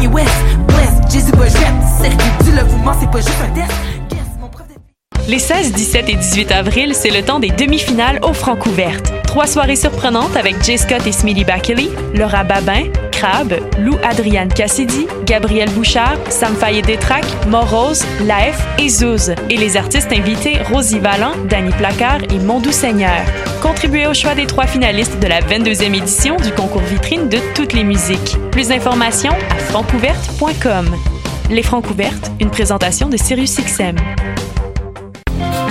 Kanye West, Bless, Jésus pas Circuit du le mouvement, c'est pas juste un test. Les 16, 17 et 18 avril, c'est le temps des demi-finales au Francouvertes. Trois soirées surprenantes avec Jay Scott et Smitty Bakley, Laura Babin, Crab, Lou Adriane Cassidy, Gabriel Bouchard, Sam Fayet Détrac, Morose, Laef et Zouz. Et les artistes invités Rosie Vallant, Danny Placard et Mondou Seigneur. Contribuez au choix des trois finalistes de la 22e édition du concours vitrine de toutes les musiques. Plus d'informations à francouverte.com. Les Francouvertes, une présentation de SiriusXM.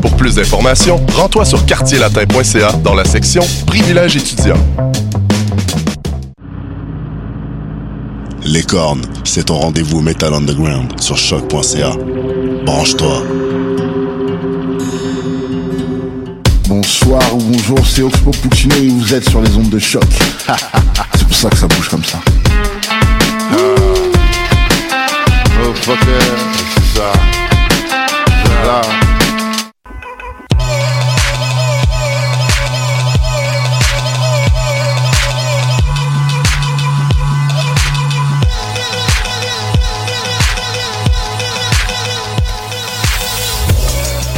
Pour plus d'informations, rends-toi sur quartierlatin.ca dans la section Privilèges étudiants. Les cornes, c'est ton rendez-vous Metal Underground sur choc.ca. Branche-toi. Bonsoir ou bonjour, c'est Oxpo Puccino et vous êtes sur les ondes de choc. c'est pour ça que ça bouge comme ça. Oh fucker, c'est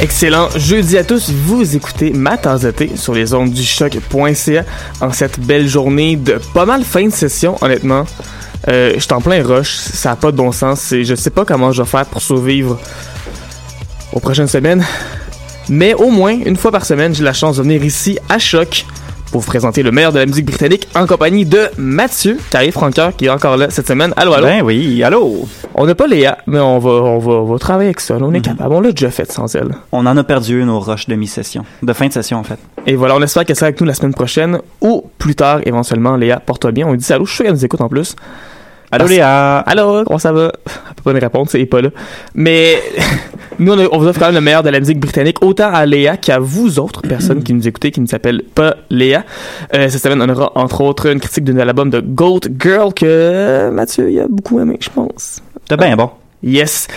Excellent jeudi à tous, vous écoutez ma sur les ondes du choc.ca en cette belle journée de pas mal fin de session honnêtement. Euh, je suis en plein rush, ça a pas de bon sens, et je sais pas comment je vais faire pour survivre aux prochaines semaines. Mais au moins, une fois par semaine, j'ai la chance de venir ici à Choc pour vous présenter le meilleur de la musique britannique en compagnie de Mathieu, Carré Francoeur, qui est encore là cette semaine. Allô, allô? Ben oui, allô? On n'a pas Léa, mais on va, on va, on va travailler avec ça. On est capable. On l'a déjà fait sans elle. On en a perdu une au rush de mi-session. De fin de session, en fait. Et voilà, on espère qu'elle sera avec nous la semaine prochaine ou plus tard, éventuellement. Léa, porte-toi bien. On lui dit allô, je suis sûr qu'elle nous écoute en plus. Allô, Léa? Allô, comment ça va? Elle peut pas me répondre, c'est pas là. Mais nous, on, a- on vous offre quand même le meilleur de la musique britannique, autant à Léa qu'à vous autres personnes qui nous écoutez, qui ne s'appellent pas Léa. Euh, cette semaine, on aura entre autres une critique d'un album de Goat Girl que Mathieu il a beaucoup aimé, je pense. De bien bon. Yes.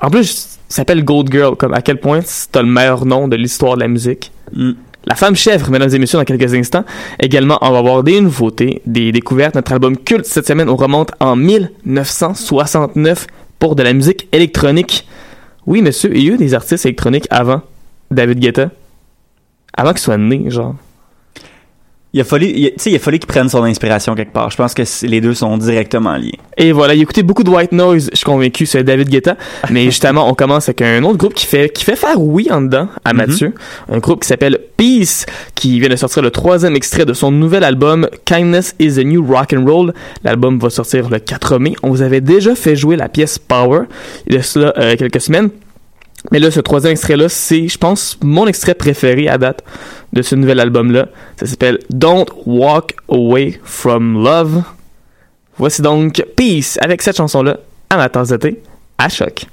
En plus, il s'appelle Gold Girl, comme à quel point c'est le meilleur nom de l'histoire de la musique. Mm. La femme chèvre, mesdames et messieurs, dans quelques instants. Également, on va avoir des nouveautés, des découvertes. Notre album culte cette semaine, on remonte en 1969 pour de la musique électronique. Oui, monsieur, il y a eu des artistes électroniques avant David Guetta. Avant qu'il soit né, genre. Il a fallu, il- tu sais, il a fallu qu'il prenne son inspiration quelque part. Je pense que les deux sont directement liés. Et voilà, il a écouté beaucoup de White Noise, je suis convaincu, c'est David Guetta. Mais justement, on commence avec un autre groupe qui fait, qui fait faire oui en dedans à Mhm. Mathieu. Un groupe qui s'appelle Peace, qui vient de sortir le troisième extrait de son nouvel album Kindness is the New Rock and Roll. L'album va sortir le 4 mai. On vous avait déjà fait jouer la pièce Power il y a cela euh, quelques semaines. Mais là, ce troisième extrait-là, c'est, je pense, mon extrait préféré à date de ce nouvel album-là. Ça s'appelle Don't Walk Away from Love. Voici donc Peace avec cette chanson-là à ma tasse de thé à choc.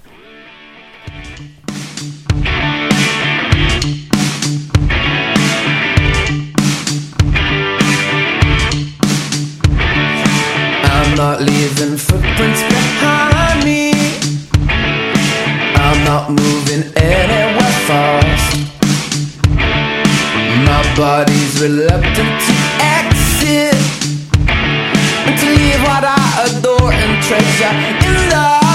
I'm not leaving body's reluctant to exit. And to leave what I adore and treasure in the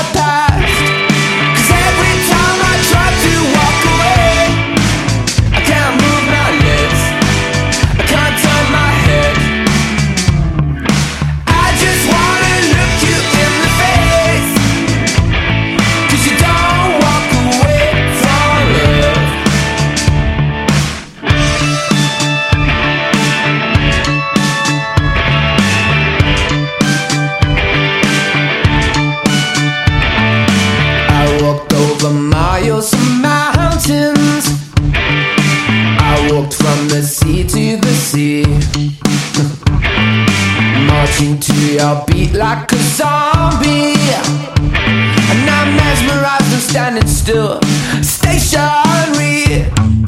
to the sea. Marching to your beat like a zombie. And I'm mesmerized and standing still. Stationary.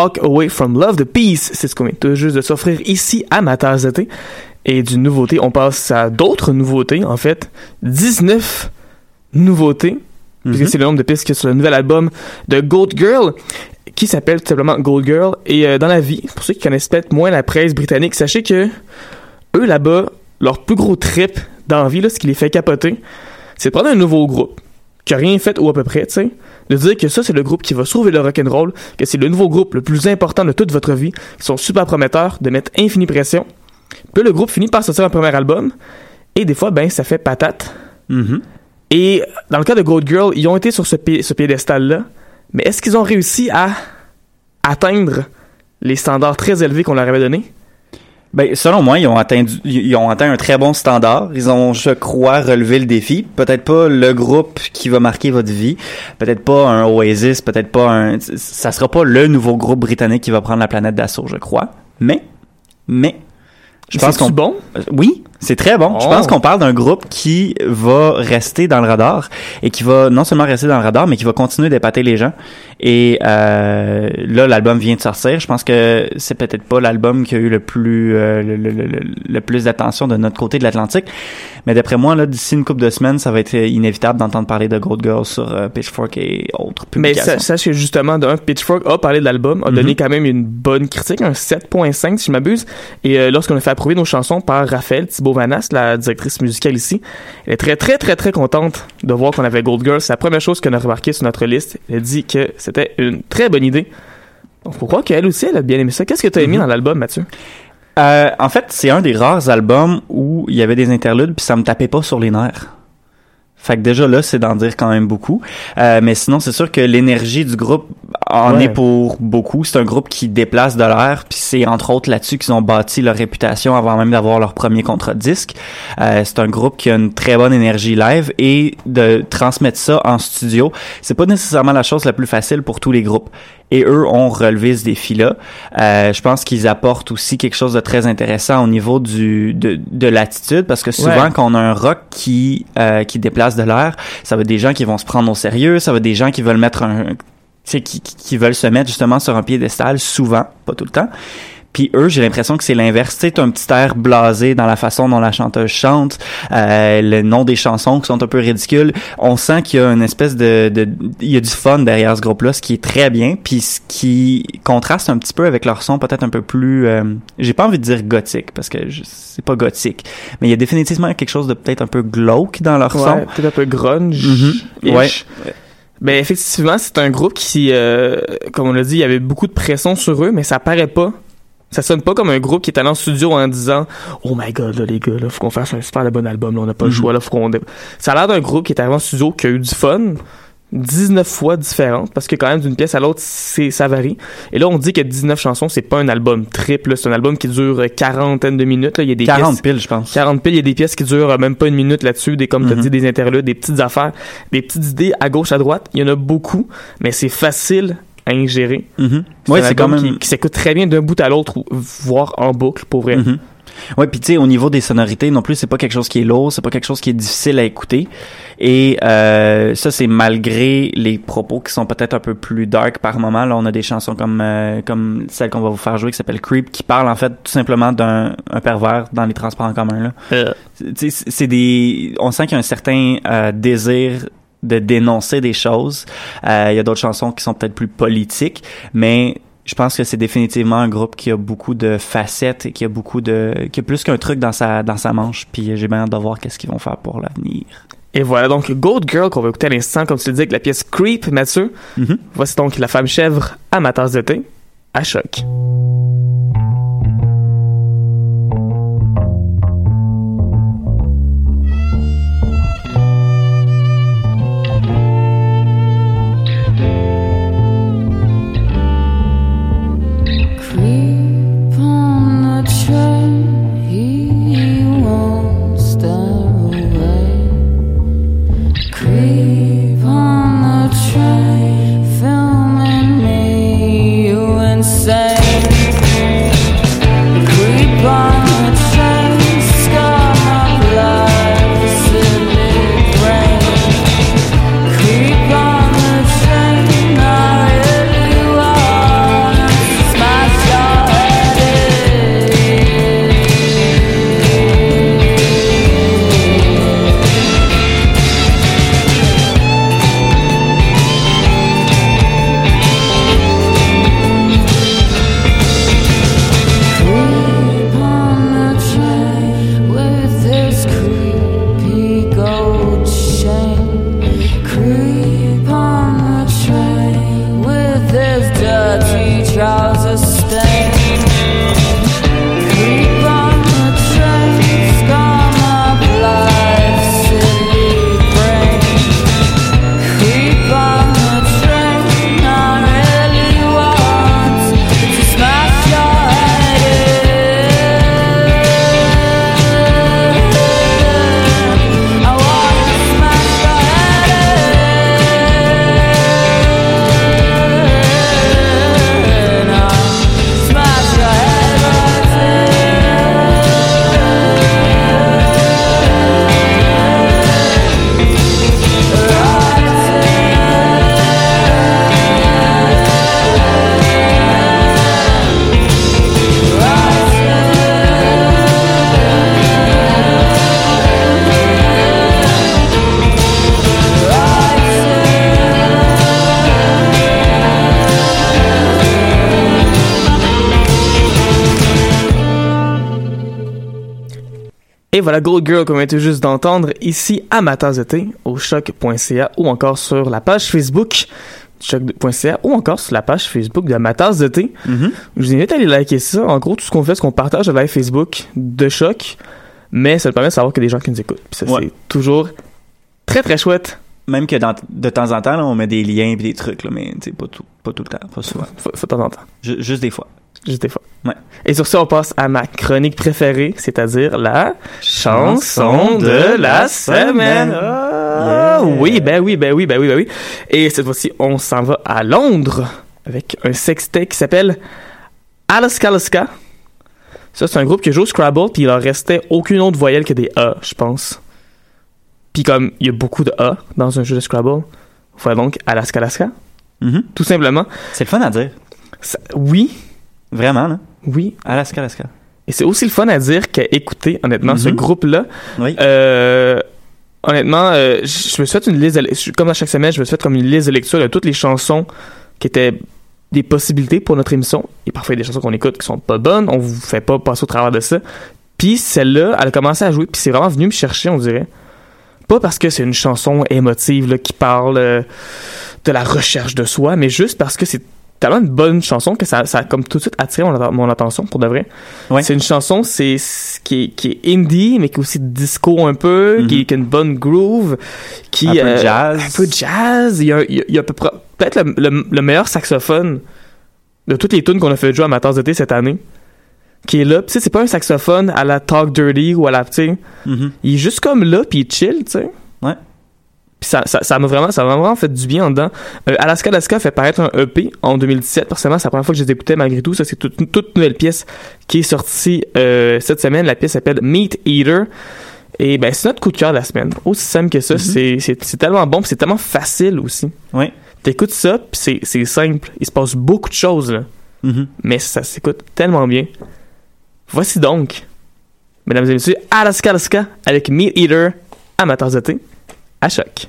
Walk Away From Love de Peace. C'est ce qu'on vient tout juste de s'offrir ici à ma tasse d'été. Et d'une nouveauté, on passe à d'autres nouveautés, en fait. 19 nouveautés. Puisque c'est le nombre de pistes qu'il y a sur le nouvel album de Gold Girl, qui s'appelle tout simplement Gold Girl. Et euh, dans la vie, pour ceux qui connaissent peut-être moins la presse britannique, sachez que eux là-bas, leur plus gros trip d'envie, là, ce qui les fait capoter, c'est de prendre un nouveau groupe qui a rien fait ou à peu près, tu sais, de dire que ça c'est le groupe qui va sauver le rock'n'roll, que c'est le nouveau groupe le plus important de toute votre vie, qui sont super prometteurs, de mettre infinie pression. Puis le groupe finit par sortir un premier album, et des fois, ben, ça fait patate. Et dans le cas de Gold Girl, ils ont été sur ce, pied- ce piédestal-là, mais est-ce qu'ils ont réussi à atteindre les standards très élevés qu'on leur avait donnés? Ben, selon moi, ils ont atteint du- ils ont atteint un très bon standard. Ils ont, je crois, relevé le défi. Peut-être pas le groupe qui va marquer votre vie. Peut-être pas un Oasis. Peut-être pas un, ça sera pas le nouveau groupe britannique qui va prendre la planète d'assaut, je crois. Mais, mais, je Mais pense qu'on, bon? Oui, c'est très bon. Je Oh. pense qu'on parle d'un groupe qui va rester dans le radar et qui va non seulement rester dans le radar, mais qui va continuer d'épater les gens. Et euh, là, l'album vient de sortir. Je pense que c'est peut-être pas l'album qui a eu le plus euh, le, le- le- le plus d'attention de notre côté de l'Atlantique, mais d'après moi, là, d'ici une couple de semaines, ça va être inévitable d'entendre parler de Gold Girl sur euh, Pitchfork et autres Mais publications. sache que justement, d'un, Pitchfork a parlé de l'album, a donné Mhm. quand même une bonne critique, un 7.5 si je m'abuse. Et euh, lorsqu'on a fait approuver nos chansons par Raphaël Thibault Vanas, la directrice musicale ici, elle est très très très très contente de voir qu'on avait Gold Girl. C'est la première chose qu'on a remarqué sur notre liste. Elle a dit que c'était une très bonne idée. Donc faut croire qu'elle aussi, elle a bien aimé ça. Qu'est-ce que tu as aimé Mhm. dans l'album, Mathieu? Euh, en fait, c'est un des rares albums où il y avait des interludes puis ça me tapait pas sur les nerfs. Fait que déjà là, c'est d'en dire quand même beaucoup. Euh, mais sinon, c'est sûr que l'énergie du groupe en Ouais. est pour beaucoup. C'est un groupe qui déplace de l'air, puis c'est entre autres là-dessus qu'ils ont bâti leur réputation avant même d'avoir leur premier contrat de disque. Euh, c'est un groupe qui a une très bonne énergie live et de transmettre ça en studio, c'est pas nécessairement la chose la plus facile pour tous les groupes. Et eux ont relevé ce défi-là. Euh, je pense qu'ils apportent aussi quelque chose de très intéressant au niveau du de, de l'attitude, parce que souvent Ouais. quand on a un rock qui euh, qui déplace de l'air, ça va être des gens qui vont se prendre au sérieux, ça va être des gens qui veulent mettre un qui, qui veulent se mettre justement sur un piédestal souvent, pas tout le temps. Puis eux, j'ai l'impression que c'est l'inverse. T'as un petit air blasé dans la façon dont la chanteuse chante, euh, le nom des chansons qui sont un peu ridicules. On sent qu'il y a une espèce de, de, il y a du fun derrière ce groupe-là, ce qui est très bien, puis ce qui contraste un petit peu avec leur son peut-être un peu plus, euh, j'ai pas envie de dire gothique parce que c'est pas gothique, mais il y a définitivement quelque chose de peut-être un peu glauque dans leur Ouais, son. peut-être un peu grunge. Mhm. Ouais. Ben effectivement, c'est un groupe qui, euh, comme on l'a dit, il y avait beaucoup de pression sur eux, mais ça paraît pas. Ça sonne pas comme un groupe qui est allé en studio en disant Oh my god, là, les gars, là, faut qu'on fasse un super bon album, là, on n'a pas le Mhm. choix, là, faut qu'on. Ça a l'air d'un groupe qui est arrivé en studio, qui a eu du fun, 19 fois différentes parce que quand même d'une pièce à l'autre c'est ça varie et là on dit que 19 chansons c'est pas un album triple c'est un album qui dure quarantaine de minutes là. il y a des 40 pièces, piles, je pense. 40 piles il y a des pièces qui durent même pas une minute là-dessus des comme tu Mhm. dit des interludes des petites affaires des petites idées à gauche à droite il y en a beaucoup mais c'est facile à ingérer Mhm. c'est Ouais, quand même. qui, qui s'écoute très bien d'un bout à l'autre voire en boucle pour vrai Mhm. Ouais, puis tu sais, au niveau des sonorités non plus, c'est pas quelque chose qui est lourd, c'est pas quelque chose qui est difficile à écouter. Et euh, ça, c'est malgré les propos qui sont peut-être un peu plus dark par moment. Là, on a des chansons comme euh, comme celle qu'on va vous faire jouer qui s'appelle Creep, qui parle en fait tout simplement d'un un pervers dans les transports en commun. Là, Euh, Tu sais, c'est des, on sent qu'il y a un certain euh, désir de dénoncer des choses. Euh, Il y a d'autres chansons qui sont peut-être plus politiques, mais je pense que c'est définitivement un groupe qui a beaucoup de facettes et qui a beaucoup de, qui a plus qu'un truc dans sa dans sa manche. Puis j'ai bien hâte de voir qu'est-ce qu'ils vont faire pour l'avenir. Et voilà donc Gold Girl qu'on va écouter à l'instant, comme tu le dis, avec la pièce Creep, Mathieu. Mhm. Voici donc la femme chèvre à ma tasse de thé, à choc. Et voilà Gold Girl qu'on vient tout juste d'entendre ici à ma tasse de thé au choc.ca ou encore sur la page Facebook choc.ca ou encore sur la page Facebook de ma tasse de thé. Mhm. Je vous invite à aller liker ça. En gros, tout ce qu'on fait, c'est qu'on partage le live Facebook de choc, mais ça nous permet de savoir qu'il y a des gens qui nous écoutent. Puis ça, Ouais. c'est toujours très très chouette. Même que dans, de temps en temps, là, on met des liens et des trucs, là, mais pas tout, pas tout le temps, pas souvent. Faut, faut de temps en temps. Ju- juste des fois. Des fois. Ouais. Et sur ça, on passe à ma chronique préférée, c'est-à-dire la chanson de la semaine. Ah, Oui, ben oui, ben oui, ben oui, ben oui. Et cette fois-ci, on s'en va à Londres avec un sextet qui s'appelle Alaska Alaska. Ça, c'est un groupe qui joue au Scrabble, puis il leur restait aucune autre voyelle que des A, je pense. Puis comme il y a beaucoup de A dans un jeu de Scrabble, voilà donc Alaska Alaska. Mhm. Tout simplement. C'est le fun à dire. Ça- oui, Vraiment, là? oui. Alaska, Alaska. Et c'est aussi le fun à dire qu'à écouter, honnêtement, ce Mhm. groupe-là. Oui. Euh, honnêtement, euh, je me fait une liste, de- comme à chaque semaine, je me fait comme une liste de lecture de toutes les chansons qui étaient des possibilités pour notre émission. Et parfois, il y a des chansons qu'on écoute qui sont pas bonnes, on vous fait pas passer au travers de ça. Puis celle-là, elle a commencé à jouer, puis c'est vraiment venu me chercher, on dirait. Pas parce que c'est une chanson émotive là, qui parle euh, de la recherche de soi, mais juste parce que c'est tellement une bonne chanson que ça, ça a comme tout de suite attiré mon, atten- mon attention pour de vrai. C'est une chanson c'est qui est, qui est indie mais qui est aussi disco un peu, qui, qui a une bonne groove, qui Un peu euh, jazz. un peu jazz. Il y a, il y peut-être le, le- le meilleur saxophone de toutes les tunes qu'on a fait jouer à Matins d'été cette année. Qui est là, tu sais, c'est pas un saxophone à la Talk Dirty ou à la, tu sais, Mhm. il est juste comme là, puis il chill, tu sais. Puis ça, ça, ça m'a vraiment, ça m'a vraiment fait du bien en dedans. Euh, Alaska Alaska fait paraître un EP en 2017. Personnellement, c'est la première fois que je les écoutais malgré tout. Ça, c'est toute, nouvelle pièce qui est sortie euh, cette semaine. La pièce s'appelle Meat Eater. Et ben, c'est notre coup de cœur de la semaine. Aussi simple que ça. C'est, c'est, c'est tellement bon, c'est tellement facile aussi. Oui. T'écoutes ça, puis c'est, c'est simple. Il se passe beaucoup de choses, là. Mhm. Mais ça s'écoute tellement bien. Voici donc, mesdames et messieurs, Alaska Alaska avec Meat Eater, amateurs de thé, à choc.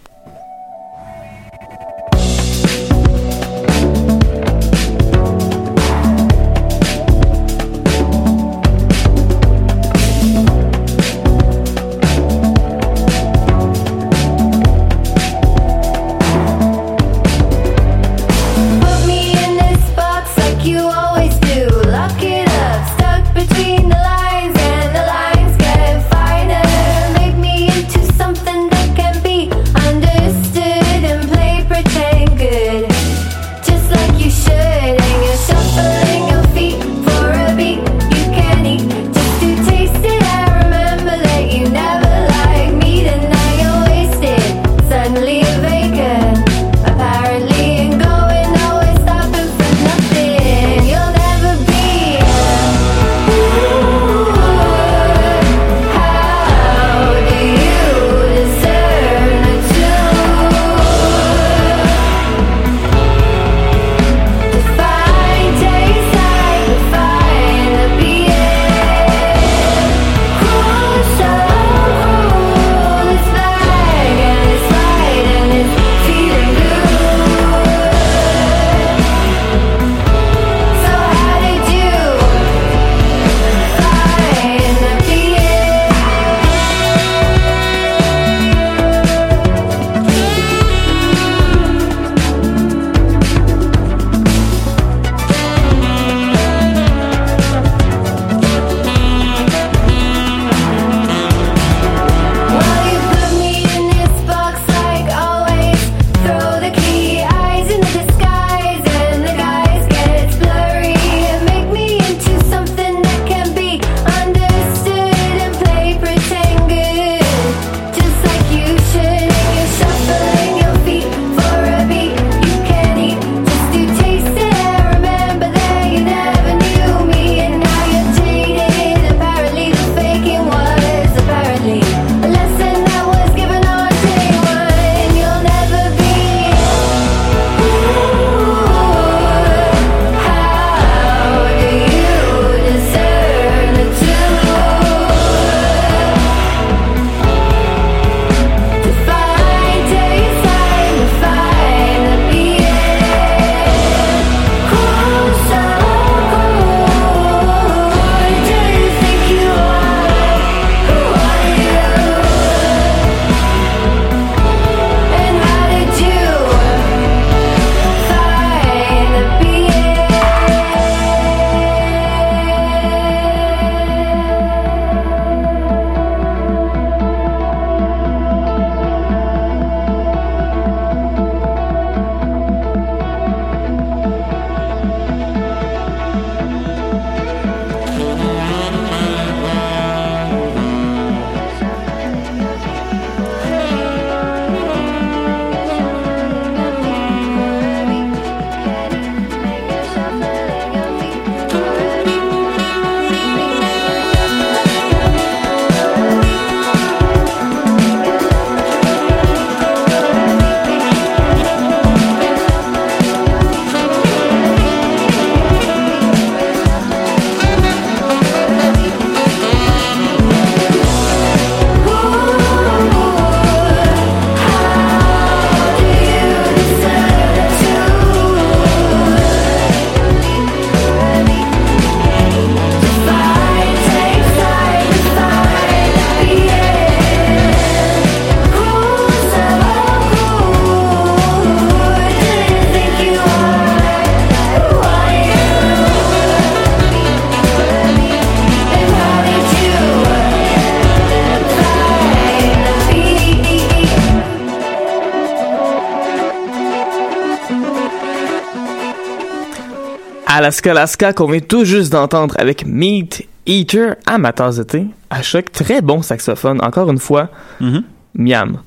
Alaska Alaska qu'on vient tout juste d'entendre avec Meat Eater à ma tasse de thé. À choc, très bon saxophone. Encore une fois, Mhm. miam.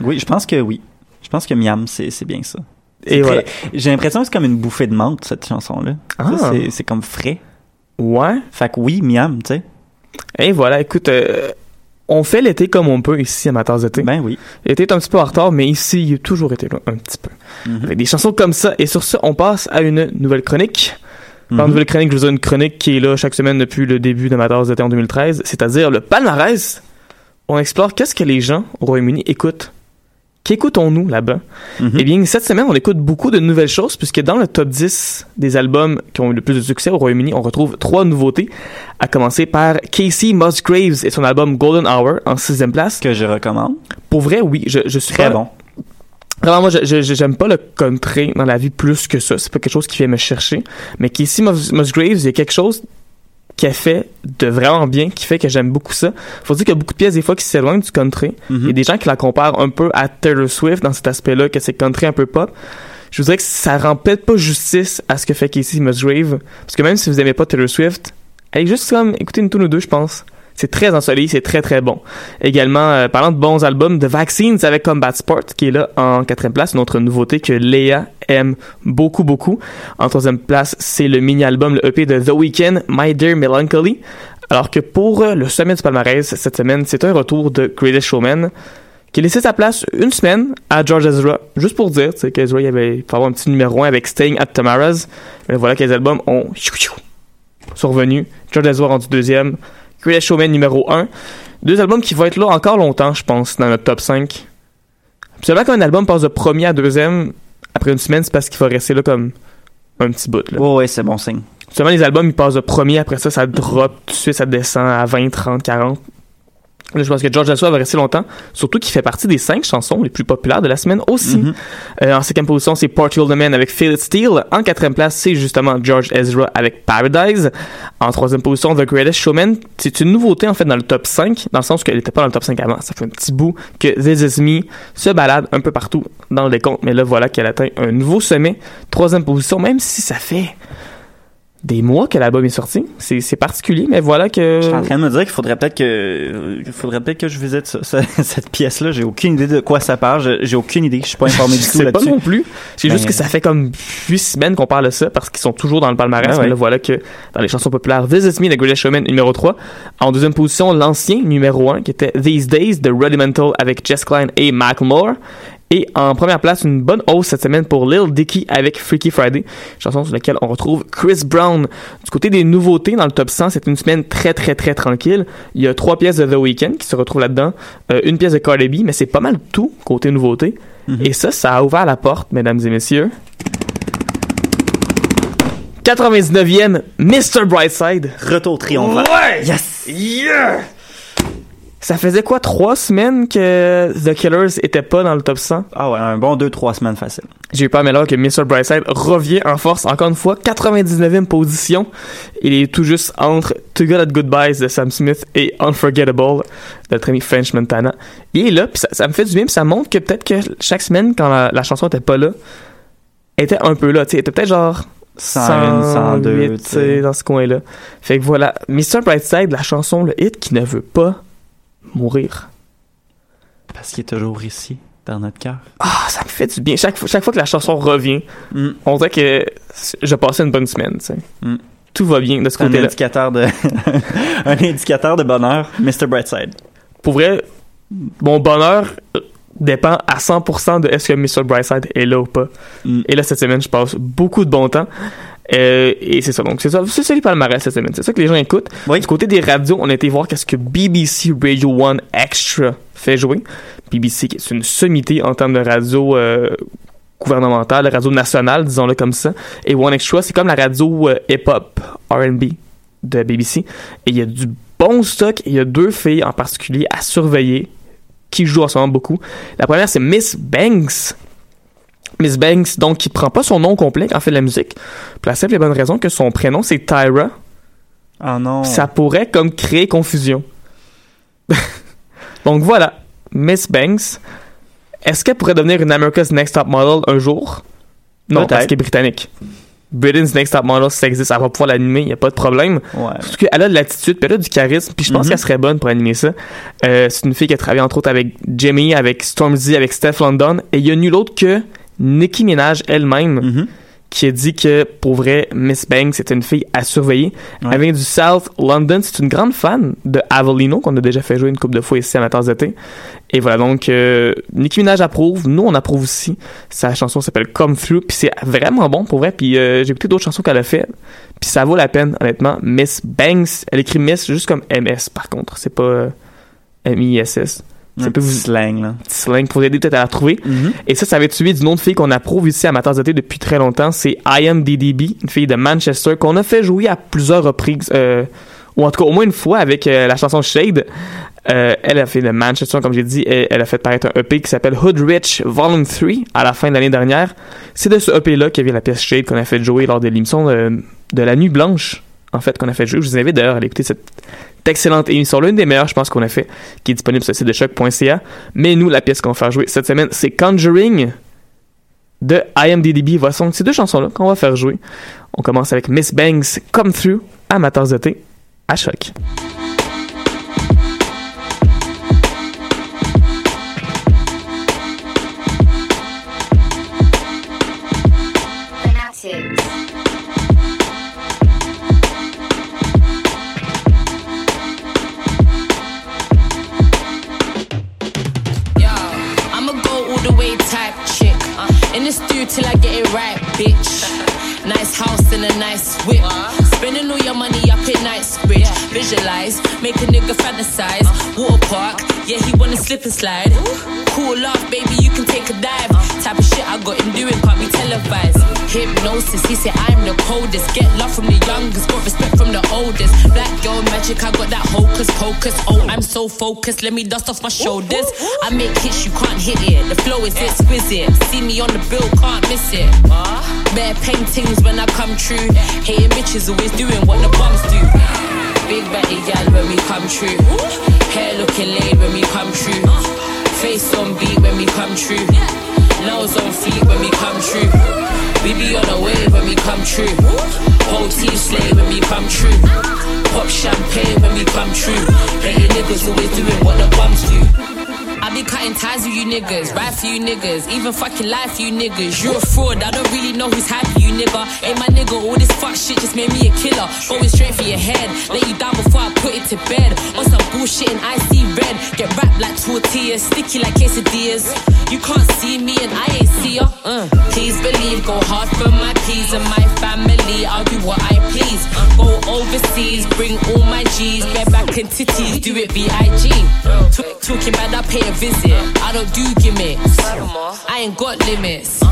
Oui, je pense que oui. Je pense que Miam, c'est bien ça. Et voilà. J'ai l'impression que c'est comme une bouffée de menthe, cette chanson-là. Ah. C'est- comme frais. Ouais. Fait que oui, Miam, tu sais. Et voilà, écoute, euh, on fait l'été comme on peut ici à ma tasse de thé. Ben oui. L'été est un petit peu en retard, mais ici, il a toujours été là, un petit peu. Mhm. Avec des chansons comme ça. Et sur ça, on passe à une nouvelle chronique. Par Mhm. nouvelle chronique, je vous ai une chronique qui est là chaque semaine depuis le début de ma tasse d'été en 2013, c'est-à-dire le palmarès. On explore qu'est-ce que les gens au Royaume-Uni écoutent. Qu'écoutons-nous là-bas? Mhm. Eh bien, cette semaine, on écoute beaucoup de nouvelles choses, puisque dans le top 10 des albums qui ont eu le plus de succès au Royaume-Uni, on retrouve trois nouveautés, à commencer par Casey Musgraves et son album Golden Hour en sixième place. Que je recommande. Pour vrai, oui, je, je suis Très pas- bon. Vraiment, moi, je- j'aime pas le country dans la vie plus que ça. C'est pas quelque chose qui vient me chercher. Mais Mus- Musgraves, il y a quelque chose qui a fait de vraiment bien, qui fait que j'aime beaucoup ça. Faut dire qu'il y a beaucoup de pièces des fois qui s'éloignent du country. Il y a des gens qui la comparent un peu à Taylor Swift dans cet aspect-là, que c'est country un peu pop. Je vous dirais que ça rend peut-être pas justice à ce que fait Casey Musgrave. Parce que même si vous aimez pas Taylor Swift, allez juste comme écouter une tune ou deux, je pense. C'est très ensoleillé, c'est très très bon. Également, euh, parlant de bons albums, The Vaccines avec Combat Sport, qui est là en quatrième place, une autre nouveauté que Léa aime beaucoup beaucoup. En troisième place, c'est le mini-album, le EP de The Weeknd, My Dear Melancholy. Alors que pour euh, le sommet du palmarès cette semaine, c'est un retour de Greatest Showman qui a laissé sa place une semaine à George Ezra, juste pour dire qu'Ezra il avait avoir un petit numéro 1 avec Staying at Tamara's. Mais voilà que les albums ont sont revenus. George Ezra rendu deuxième. Greatest Showman numéro 1. Deux albums qui vont être là encore longtemps, je pense, dans notre top 5. Seulement quand un album passe de premier à deuxième, après une semaine, c'est parce qu'il va rester là comme un petit bout. Là. Oh, ouais, c'est bon signe. Seulement les albums, ils passent de premier, après ça, ça drop, tout de suite, ça descend à 20, 30, 40. Là, je pense que George Ezra va rester longtemps, surtout qu'il fait partie des cinq chansons les plus populaires de la semaine aussi. Mhm. Euh, en cinquième position, c'est Portugal the Man avec Feel It Steel. En quatrième place, c'est justement George Ezra avec Paradise. En troisième position, The Greatest Showman. C'est une nouveauté, en fait, dans le top 5, dans le sens qu'elle n'était pas dans le top 5 avant. Ça fait un petit bout que This Is Me se balade un peu partout dans le décompte, mais là, voilà qu'elle atteint un nouveau sommet. Troisième position, même si ça fait des mois que l'album est sorti. C'est particulier, mais voilà que... Je suis en train de me dire qu'il faudrait peut-être que il faudrait peut-être que je visite ça- ça- cette pièce-là. J'ai aucune idée de quoi ça parle. J'ai aucune idée. Je suis pas informé du Je tout sais pas là-dessus. non plus. C'est Ben, juste que ça fait comme huit semaines qu'on parle de ça parce qu'ils sont toujours dans le palmarès. Ah ouais. Mais là, voilà que dans les chansons populaires, This Is Me de Greatest Showman numéro 3. En deuxième position, l'ancien numéro 1 qui était These Days de Rudimental avec Jess Klein et Macklemore. Et en première place, une bonne hausse cette semaine pour Lil Dicky avec Freaky Friday, chanson sur laquelle on retrouve Chris Brown. Du côté des nouveautés dans le top 100, c'est une semaine très très très tranquille. Il y a trois pièces de The Weeknd qui se retrouvent là-dedans, euh, une pièce de Cardi B, mais c'est pas mal tout côté nouveauté. Et ça, ça a ouvert la porte, mesdames et messieurs. 99e, Mr. Brightside. Retour triomphant. Ouais! Yes! Yeah! Ça faisait quoi, trois semaines que The Killers était pas dans le top 100? Ah ouais, un bon 2-3 semaines facile. J'ai eu peur, mais que Mr. Brightside revient en force, encore une fois, 99e position. Il est tout juste entre To Good at Goodbyes de Sam Smith et Unforgettable de notre ami French Montana. Il est là, puis ça, ça me fait du bien, puis ça montre que peut-être que chaque semaine, quand la, la chanson était pas là, elle était un peu là, tu sais, était peut-être genre 101, 102, 108, tu sais, dans ce coin-là. Fait que voilà, Mr. Brightside, la chanson, le hit qui ne veut pas mourir. Parce qu'il est toujours ici, dans notre cœur. Ah, ça me fait du bien. Chaque, fois- chaque fois que la chanson revient, Mm. on dirait que je passais une bonne semaine, tu sais. Mm. Tout va bien de ce C'est un côté-là. indicateur de un indicateur de bonheur, Mr. Brightside. Pour vrai, mon bonheur euh, dépend à 100% de est-ce que Mr. Brightside est là ou pas. Mm. Et là, cette semaine, je passe beaucoup de bon temps. Euh, et c'est ça. Donc, c'est ça. C'est ça les palmarès cette semaine. C'est ça que les gens écoutent. Du côté des radios, on a été voir qu'est-ce que BBC Radio 1 Extra fait jouer. BBC, qui est une sommité en termes de radio euh, gouvernementale, radio nationale, disons-le comme ça. Et One Extra, c'est comme la radio euh, hip-hop, R&B de BBC. Et il y a du bon stock. Et il y a deux filles en particulier à surveiller qui jouent en ce moment beaucoup. La première, c'est Miss Banks. Miss Banks, donc, qui prend pas son nom complet quand elle fait de la musique. Pour la simple et bonne raison que son prénom, c'est Tyra. Ah non. Ça pourrait comme créer confusion. donc voilà, Miss Banks. Est-ce qu'elle pourrait devenir une America's Next Top Model un jour? Non, parce qu'elle est britannique. Britain's Next Top Model, si ça existe, elle va pouvoir l'animer, il n'y a pas de problème. Ouais. Surtout qu'elle a de l'attitude, puis elle a du charisme, puis je pense Mhm. qu'elle serait bonne pour animer ça. Euh, c'est une fille qui a travaillé entre autres avec Jamie, avec Stormzy, avec Steph London, et il y a nul autre que Nicki Minaj elle-même Mhm. qui a dit que pour vrai, Miss Banks c'est une fille à surveiller. Ouais. Elle vient du South London, c'est une grande fan de Avelino qu'on a déjà fait jouer une couple de fois ici à Matins d'été. Et voilà donc euh, Nicki Minaj approuve, nous on approuve aussi. Sa chanson s'appelle Come Through, puis c'est vraiment bon pour vrai. Puis euh, j'ai écouté d'autres chansons qu'elle a fait, puis ça vaut la peine honnêtement. Miss Banks, elle écrit Miss juste comme MS par contre, c'est pas euh, M-I-S-S. Un petit vous slang, là. petit slang pour aider peut-être à la trouver. Mhm. Et ça, ça va être suivi d'une autre fille qu'on approuve ici à Matins d'été depuis très longtemps. C'est I Am DDB, une fille de Manchester qu'on a fait jouer à plusieurs reprises, euh, ou en tout cas au moins une fois avec euh, la chanson Shade. Euh, elle a fait de Manchester, comme j'ai dit, elle, elle a fait paraître un EP qui s'appelle Hood Rich Volume 3 à la fin de l'année dernière. C'est de ce EP-là qu'il y avait la pièce Shade qu'on a fait jouer lors de l'émission de, de la Nuit Blanche, en fait, qu'on a fait jouer. Je vous invite d'ailleurs à écouter cette excellente émission, l'une des meilleures, je pense, qu'on a fait, qui est disponible sur le site de choc.ca. Mais nous, la pièce qu'on va faire jouer cette semaine, c'est Conjuring de IMDDB. Donc ces deux chansons-là qu'on va faire jouer. On commence avec Miss Banks Come Through à Matins de thé à choc. Stew till I get it right, bitch. Nice house and a nice whip. Spending all your money up in Knightsbridge. Visualize, make a nigga fantasize. Water park, yeah, he wanna slip and slide. Cool off, baby, you can take a dive. Type of shit I got him doing can't be televised. Hypnosis, he said I'm the coldest. Get love from the youngest, got respect from the oldest. Black girl magic, I got that hocus pocus. Oh, I'm so focused, let me dust off my shoulders. I make hits, you can't hit it. The flow is exquisite. See me on the bill, can't miss it. Bare paintings when I come true. Hating bitches always doing what the bums do. Big batty gal when we come true. Hair looking laid when we come true. Face on beat when we come true. Nose on fleek when we come true. We be on a wave when we come true. Whole team slay when we come true. Pop champagne when we come true. Hating niggas always doing what the bums do. I be cutting ties with you niggas, right for you niggas, even fucking lie for you niggas. You're a fraud, I don't really know who's happy, you nigga. Ain't my nigga, all this fuck shit just made me a killer. Going straight for your head, let you down before I put it to bed. On some bullshit and I see red, get wrapped like tortillas, sticky like quesadillas. You can't see me and I ain't see ya. Uh, please believe, go hard for my peas and my family. I'll do what I please. Go overseas, bring all my G's, get back and titties, do it B.I.G. Talk- Talking about I pay a visit. I don't do gimmicks. I ain't got limits.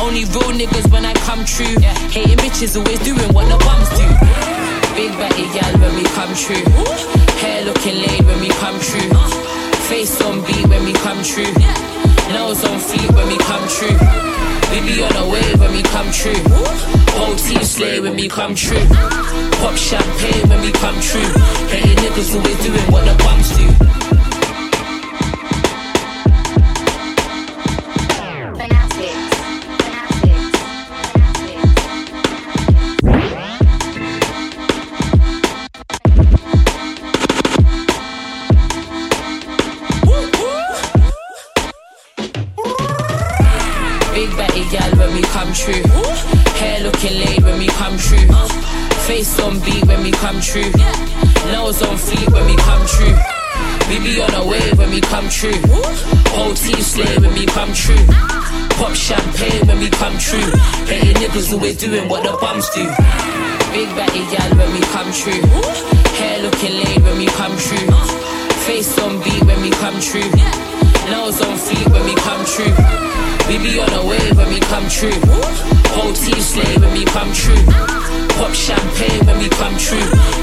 Only real niggas when I come true. Hating bitches always doing what the bums do. Big batty gal when we come true. Hair looking laid when we come true. Face on beat when we come true. Nose on fleek when we come true. We be on a wave when we come true. Whole team slay when we come true. Pop champagne when we come true. Hating niggas always doing what the bums do. True. Hair looking laid when we come true. Face on beat when we come true. Nose on fleek when we come true. We be on a wave when we come true. Whole team slay when we come true. Pop champagne when we come true. Hating niggas always doing what the bums do. Big batty gal when we come true. Hair looking laid when we come true. Face on beat when we come true. Nose on fleek when we come true. We be on a wave when we come true. Whole team slay when we come true. Pop champagne when we come true.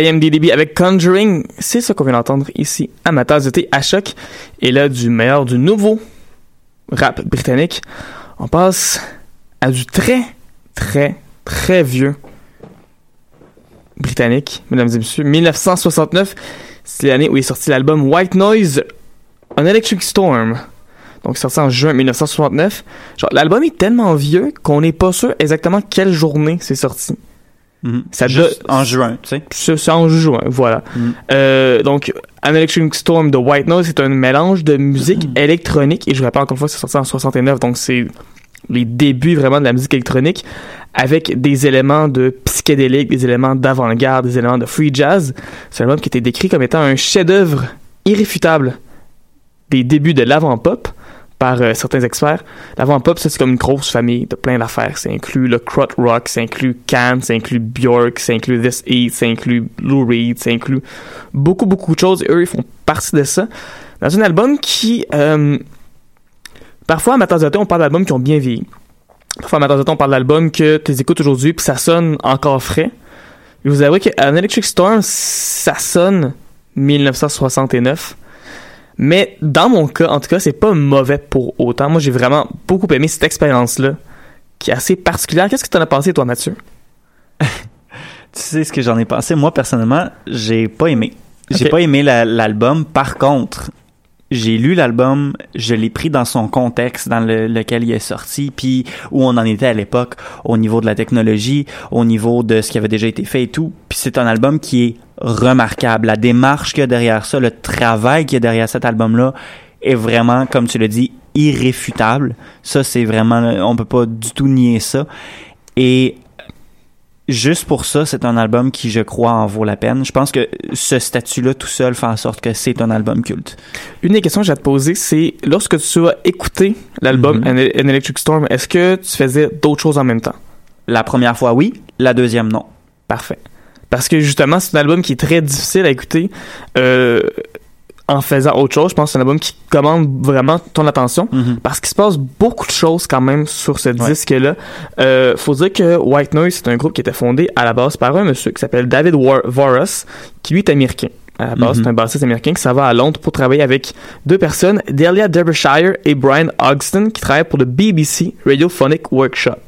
IMDDB avec Conjuring, c'est ça qu'on vient d'entendre ici à ma tasse de thé à choc. Et là, du meilleur, du nouveau rap britannique, on passe à du très, très, très vieux britannique, mesdames et messieurs. 1969, c'est l'année où est sorti l'album White Noise, An Electric Storm. Donc, sorti en juin 1969. Genre, l'album est tellement vieux qu'on n'est pas sûr exactement quelle journée c'est sorti. Ça Juste en juin, tu sais. c'est en juin, voilà. Euh, donc, An Electric Storm de White Noise, c'est un mélange de musique électronique, et je vous rappelle encore une fois c'est sorti en 69, donc c'est les débuts vraiment de la musique électronique, avec des éléments de psychédélique, des éléments d'avant-garde, des éléments de free jazz. C'est un album qui était décrit comme étant un chef-d'œuvre irréfutable des débuts de l'avant-pop par euh, certains experts. L'avant-pop, c'est comme une grosse famille de plein d'affaires. Ça inclut le crot rock, ça inclut Can, ça inclut Björk, ça inclut This Eat, ça inclut Lou Reed, ça inclut beaucoup, beaucoup de choses. Et eux, ils font partie de ça. Dans un album qui... euh, parfois, à Matin on parle d'albums qui ont bien vieilli. Parfois, à Matin on parle d'albums que tu écoutes aujourd'hui puis ça sonne encore frais. Je vous avoue qu'un Electric Storm, ça sonne 1969. Mais dans mon cas, en tout cas, c'est pas mauvais pour autant. Moi, j'ai vraiment beaucoup aimé cette expérience-là, qui est assez particulière. Qu'est-ce que t'en as pensé, toi, Mathieu? Tu sais ce que j'en ai pensé? Moi, personnellement, j'ai pas aimé. J'ai pas aimé la- l'album. Par contre, j'ai lu l'album, je l'ai pris dans son contexte dans le- lequel il est sorti, puis où on en était à l'époque, au niveau de la technologie, au niveau de ce qui avait déjà été fait et tout. Puis c'est un album qui est remarquable. La démarche qu'il y a derrière ça, le travail qu'il y a derrière cet album-là est vraiment, comme tu l'as dit, irréfutable. Ça, c'est vraiment, on peut pas du tout nier ça. Et juste pour ça, c'est un album qui, je crois, en vaut la peine. Je pense que ce statut-là tout seul fait en sorte que c'est un album culte. Une des questions que j'ai à te poser, c'est lorsque tu as écouté l'album Mhm. An An Electric Storm, est-ce que tu faisais d'autres choses en même temps? La première fois, oui. La deuxième, non. Parfait. Parce que justement, c'est un album qui est très difficile à écouter euh, en faisant autre chose. Je pense que c'est un album qui commande vraiment ton attention parce qu'il se passe beaucoup de choses quand même sur ce disque-là. Euh, faut dire que White Noise, c'est un groupe qui était fondé à la base par un monsieur qui s'appelle David War Voros, qui lui est américain. À la base, Mhm. c'est un bassiste américain qui s'en va à Londres pour travailler avec deux personnes, Delia Derbyshire et Brian Ogston, qui travaillent pour le BBC Radiophonic Workshop.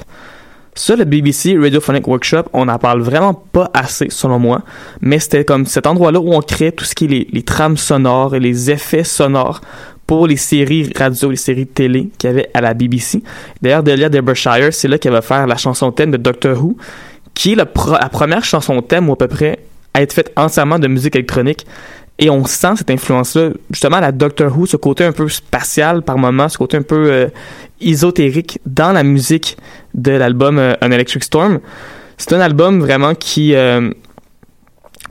Ça, le BBC Radiophonic Workshop, on n'en parle vraiment pas assez, selon moi, mais c'était comme cet endroit-là où on crée tout ce qui est les, trames sonores et les effets sonores pour les séries radio, les séries télé qu'il y avait à la BBC. D'ailleurs, Delia Derbyshire, c'est là qu'elle va faire la chanson thème de Doctor Who, qui est la première chanson thème, ou à peu près, à être faite entièrement de musique électronique. Et on sent cette influence-là, justement, la Doctor Who, ce côté un peu spatial par moment, ce côté un peu euh, ésotérique dans la musique de l'album euh, An Electric Storm. C'est un album vraiment qui... euh,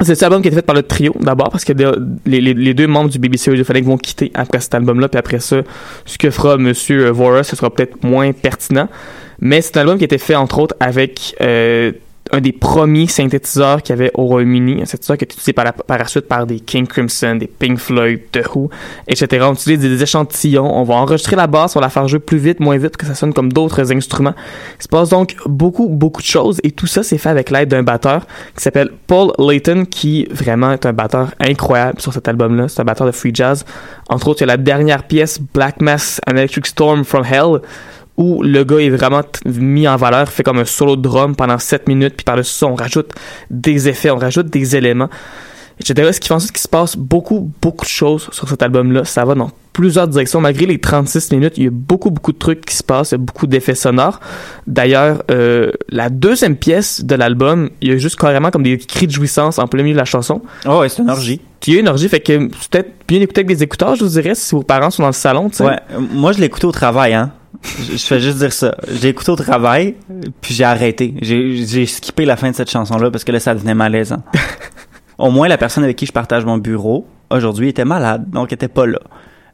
c'est un album qui a été fait par le trio d'abord parce que les, deux membres du BBC Radiophonic vont quitter après cet album-là puis après ça ce que fera Monsieur Voros ce sera peut-être moins pertinent mais c'est un album qui a été fait entre autres avec euh, un des premiers synthétiseurs qu'il y avait au Royaume-Uni, un synthétiseur qui est utilisé par la, suite par des King Crimson, des Pink Floyd, The Who, etc. On utilise des, échantillons, on va enregistrer la basse, on va la faire jouer plus vite, moins vite, que ça sonne comme d'autres instruments. Il se passe donc beaucoup, beaucoup de choses, et tout ça, c'est fait avec l'aide d'un batteur qui s'appelle Paul Layton, qui vraiment est un batteur incroyable sur cet album-là. C'est un batteur de free jazz. Entre autres, il y a la dernière pièce, Black Mass, An Electric Storm from Hell, où le gars est vraiment mis en valeur, fait comme un solo de drum pendant 7 minutes, puis par-dessus ça, on rajoute des effets, on rajoute des éléments, etc. Ce qui fait en sorte qu'il se passe beaucoup, beaucoup de choses sur cet album-là. Ça va dans plusieurs directions. Malgré les 36 minutes, il y a beaucoup, beaucoup de trucs qui se passent, il y a beaucoup d'effets sonores. D'ailleurs, euh, la deuxième pièce de l'album, il y a juste carrément comme des cris de jouissance en plein milieu de la chanson. Oh, ouais, c'est une orgie. Il y a une orgie, fait que c'est peut-être bien d'écouter avec des écouteurs, je vous dirais, si vos parents sont dans le salon, tu sais. Ouais, moi je écouté au travail, hein. Je fais juste dire ça. J'ai écouté au travail, puis j'ai arrêté. J'ai skippé la fin de cette chanson-là parce que là, ça devenait malaisant. au moins, la personne avec qui je partage mon bureau, aujourd'hui, était malade, donc elle était pas là.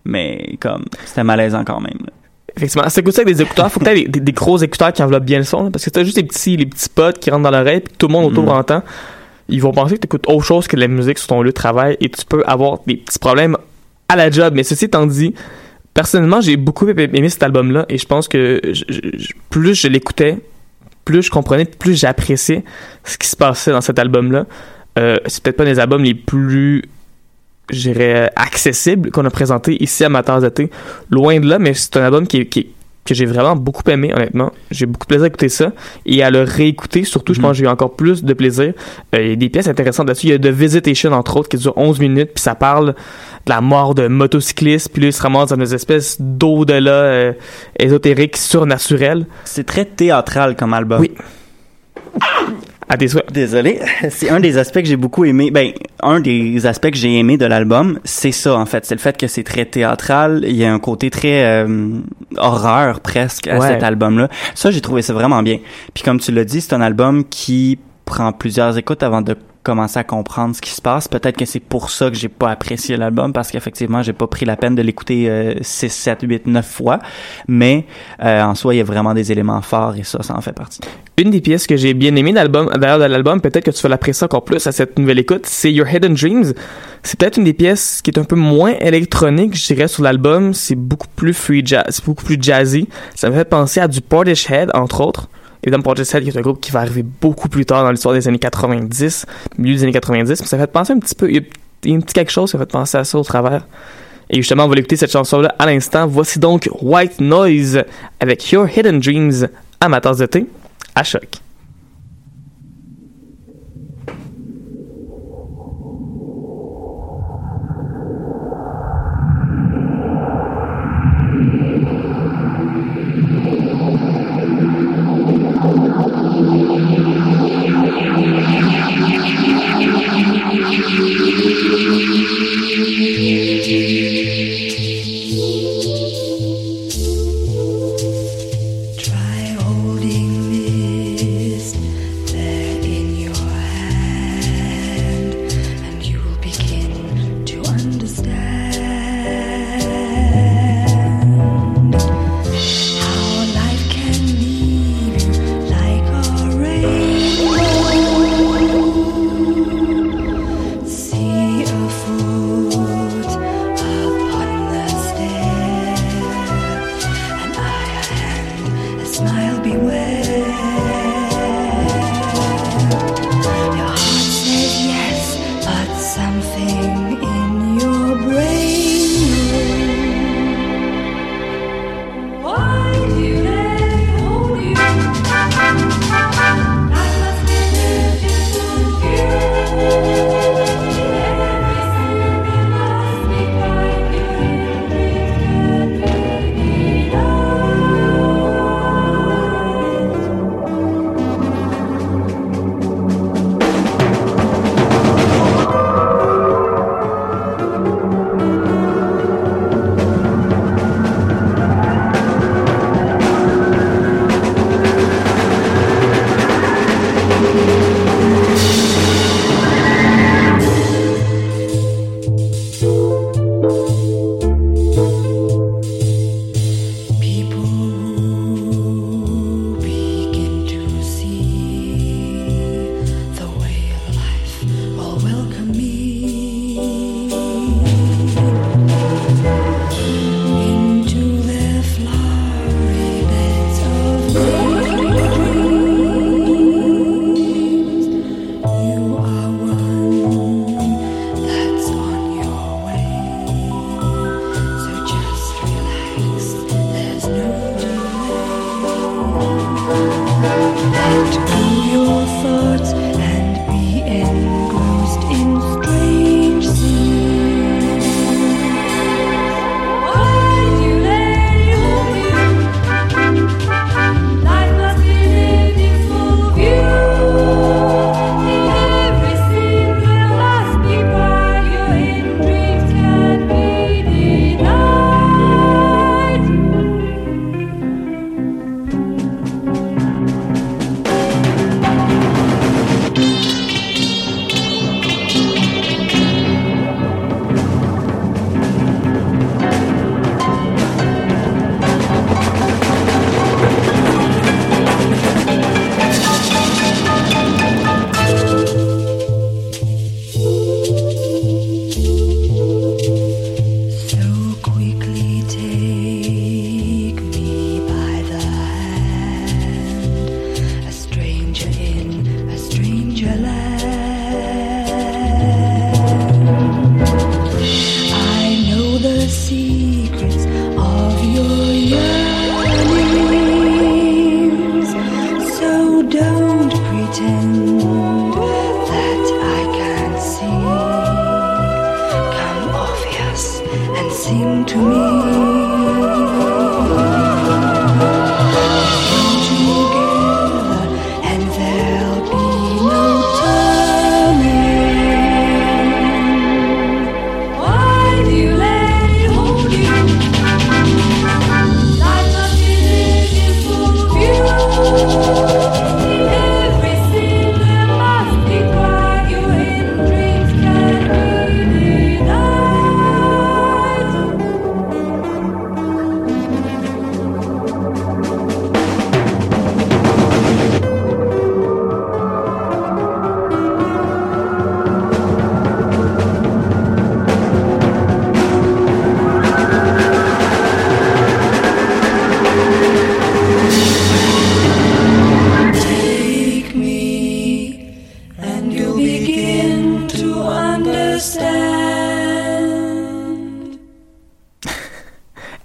Mais comme, c'était malaisant quand même. là. Effectivement, c'est ça avec des écouteurs. Faut que t'aies des, des, des gros écouteurs qui enveloppent bien le son, là, parce que t'as juste les petits, les petits potes qui rentrent dans l'oreille, puis tout le monde autour Mm. entend. Ils vont penser que t'écoutes autre chose que de la musique sur ton lieu de travail, et tu peux avoir des petits problèmes à la job. Mais ceci étant dit, personnellement, j'ai beaucoup aimé cet album-là, et je pense que plus je l'écoutais, plus je comprenais, plus j'appréciais ce qui se passait dans cet album-là. Euh, c'est peut-être pas des albums les plus je dirais, accessibles qu'on a présenté ici à ma tasse. Loin de là, mais c'est un album qui, qui- que j'ai vraiment beaucoup aimé, honnêtement. J'ai beaucoup de plaisir à écouter ça. Et à le réécouter, surtout, je pense que j'ai eu encore plus de plaisir. Euh, il y a des pièces intéressantes là-dessus. Il y a The Visitation, entre autres, qui dure 11 minutes, puis ça parle de la mort de motocyclistes, puis là, il se ramasse dans des espèces d'au-delà euh, ésotériques, surnaturelles. C'est très théâtral comme album. Oui. À tes souhaits. Désolé. C'est un des aspects que j'ai beaucoup aimé. Ben, un des aspects que j'ai aimé de l'album, c'est ça, en fait. C'est le fait que c'est très théâtral. Il y a un côté très euh, horreur, presque, à Ouais. cet album-là. Ça, j'ai trouvé ça vraiment bien. Puis comme tu l'as dit, c'est un album qui prend plusieurs écoutes avant de commencer à comprendre ce qui se passe. Peut-être que c'est pour ça que j'ai pas apprécié l'album parce qu'effectivement, j'ai pas pris la peine de l'écouter euh, 6, 7, 8, 9 fois. Mais euh, en soi, il y a vraiment des éléments forts et ça, ça en fait partie. Une des pièces que j'ai bien aimé d'album, d'ailleurs de l'album, peut-être que tu vas l'apprécier encore plus à cette nouvelle écoute, c'est Your Hidden Dreams. C'est peut-être une des pièces qui est un peu moins électronique, je dirais, sur l'album. C'est beaucoup plus free jazz, c'est beaucoup plus jazzy. Ça me fait penser à du Portishead, entre autres. Évidemment, Portishead, qui est un groupe qui va arriver beaucoup plus tard dans l'histoire des années 90, milieu des années 90, mais ça fait penser un petit peu, il y a, un petit quelque chose qui fait penser à ça au travers. Et justement, on va l'écouter cette chanson-là à l'instant. Voici donc White Noise avec Your Hidden Dreams tasse de thé à choc.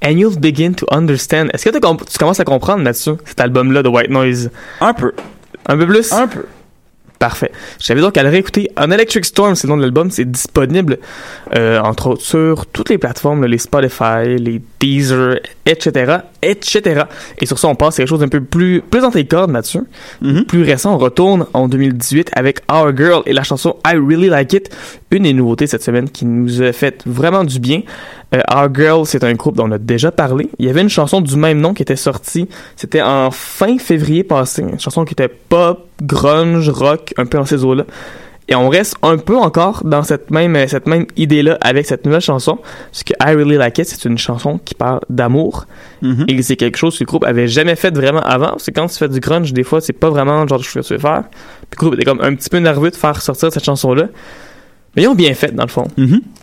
And you'll begin to understand. Est-ce que tu commences à comprendre, Mathieu, cet album-là de White Noise? Un peu. Un peu plus? Un peu. Parfait. J'avais donc à le réécouter. Un Electric Storm, c'est le nom de l'album. C'est disponible, euh, entre autres, sur toutes les plateformes, là, les Spotify, les Deezer, etc., etc. Et sur ça, on passe à quelque chose d'un peu plus, plus dans tes cordes, Mathieu. Plus récent, on retourne en 2018 avec Our Girl et la chanson I Really Like It. Une des nouveautés cette semaine qui nous a fait vraiment du bien. Euh, Our Girl, c'est un groupe dont on a déjà parlé. Il y avait une chanson du même nom qui était sortie. C'était en fin février passé. Une chanson qui était pop, grunge, rock, un peu dans ces eaux-là. Et on reste un peu encore dans cette même, euh, cette même idée-là avec cette nouvelle chanson. Parce que I Really Like It, c'est une chanson qui parle d'amour. Et c'est quelque chose que le groupe avait jamais fait vraiment avant. Parce que quand tu fais du grunge, des fois, c'est pas vraiment le genre de chose que tu veux faire. Puis le groupe était comme un petit peu nerveux de faire sortir cette chanson-là. Mais ils ont bien fait, dans le fond.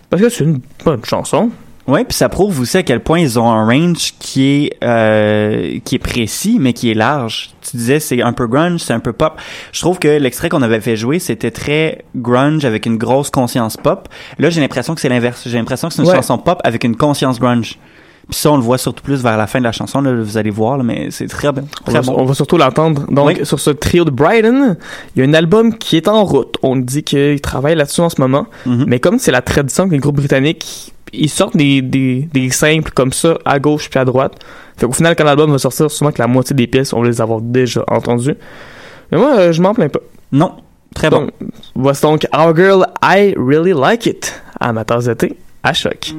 Parce que c'est une bonne chanson. Oui, puis ça prouve aussi à quel point ils ont un range qui est euh, qui est précis, mais qui est large. Tu disais c'est un peu grunge, c'est un peu pop. Je trouve que l'extrait qu'on avait fait jouer, c'était très grunge avec une grosse conscience pop. Là, j'ai l'impression que c'est l'inverse. J'ai l'impression que c'est une Ouais. chanson pop avec une conscience grunge. Puis ça, on le voit surtout plus vers la fin de la chanson. Là, vous allez voir, là, mais c'est très bien, On très va, bon. on va surtout l'entendre. Donc, sur ce trio de Brighton, il y a un album qui est en route. On dit qu'il travaille là-dessus en ce moment. Mhm. Mais comme c'est la tradition que les groupes britanniques, ils sortent des, des, des simples comme ça, à gauche puis à droite. Fait qu'au final, quand l'album va sortir, sûrement que la moitié des pièces, on va les avoir déjà entendues. Mais moi, euh, je m'en plains pas. Non, très bon. Voici donc Our Girl, I Really Like It, à ma tasse de thé, à choc.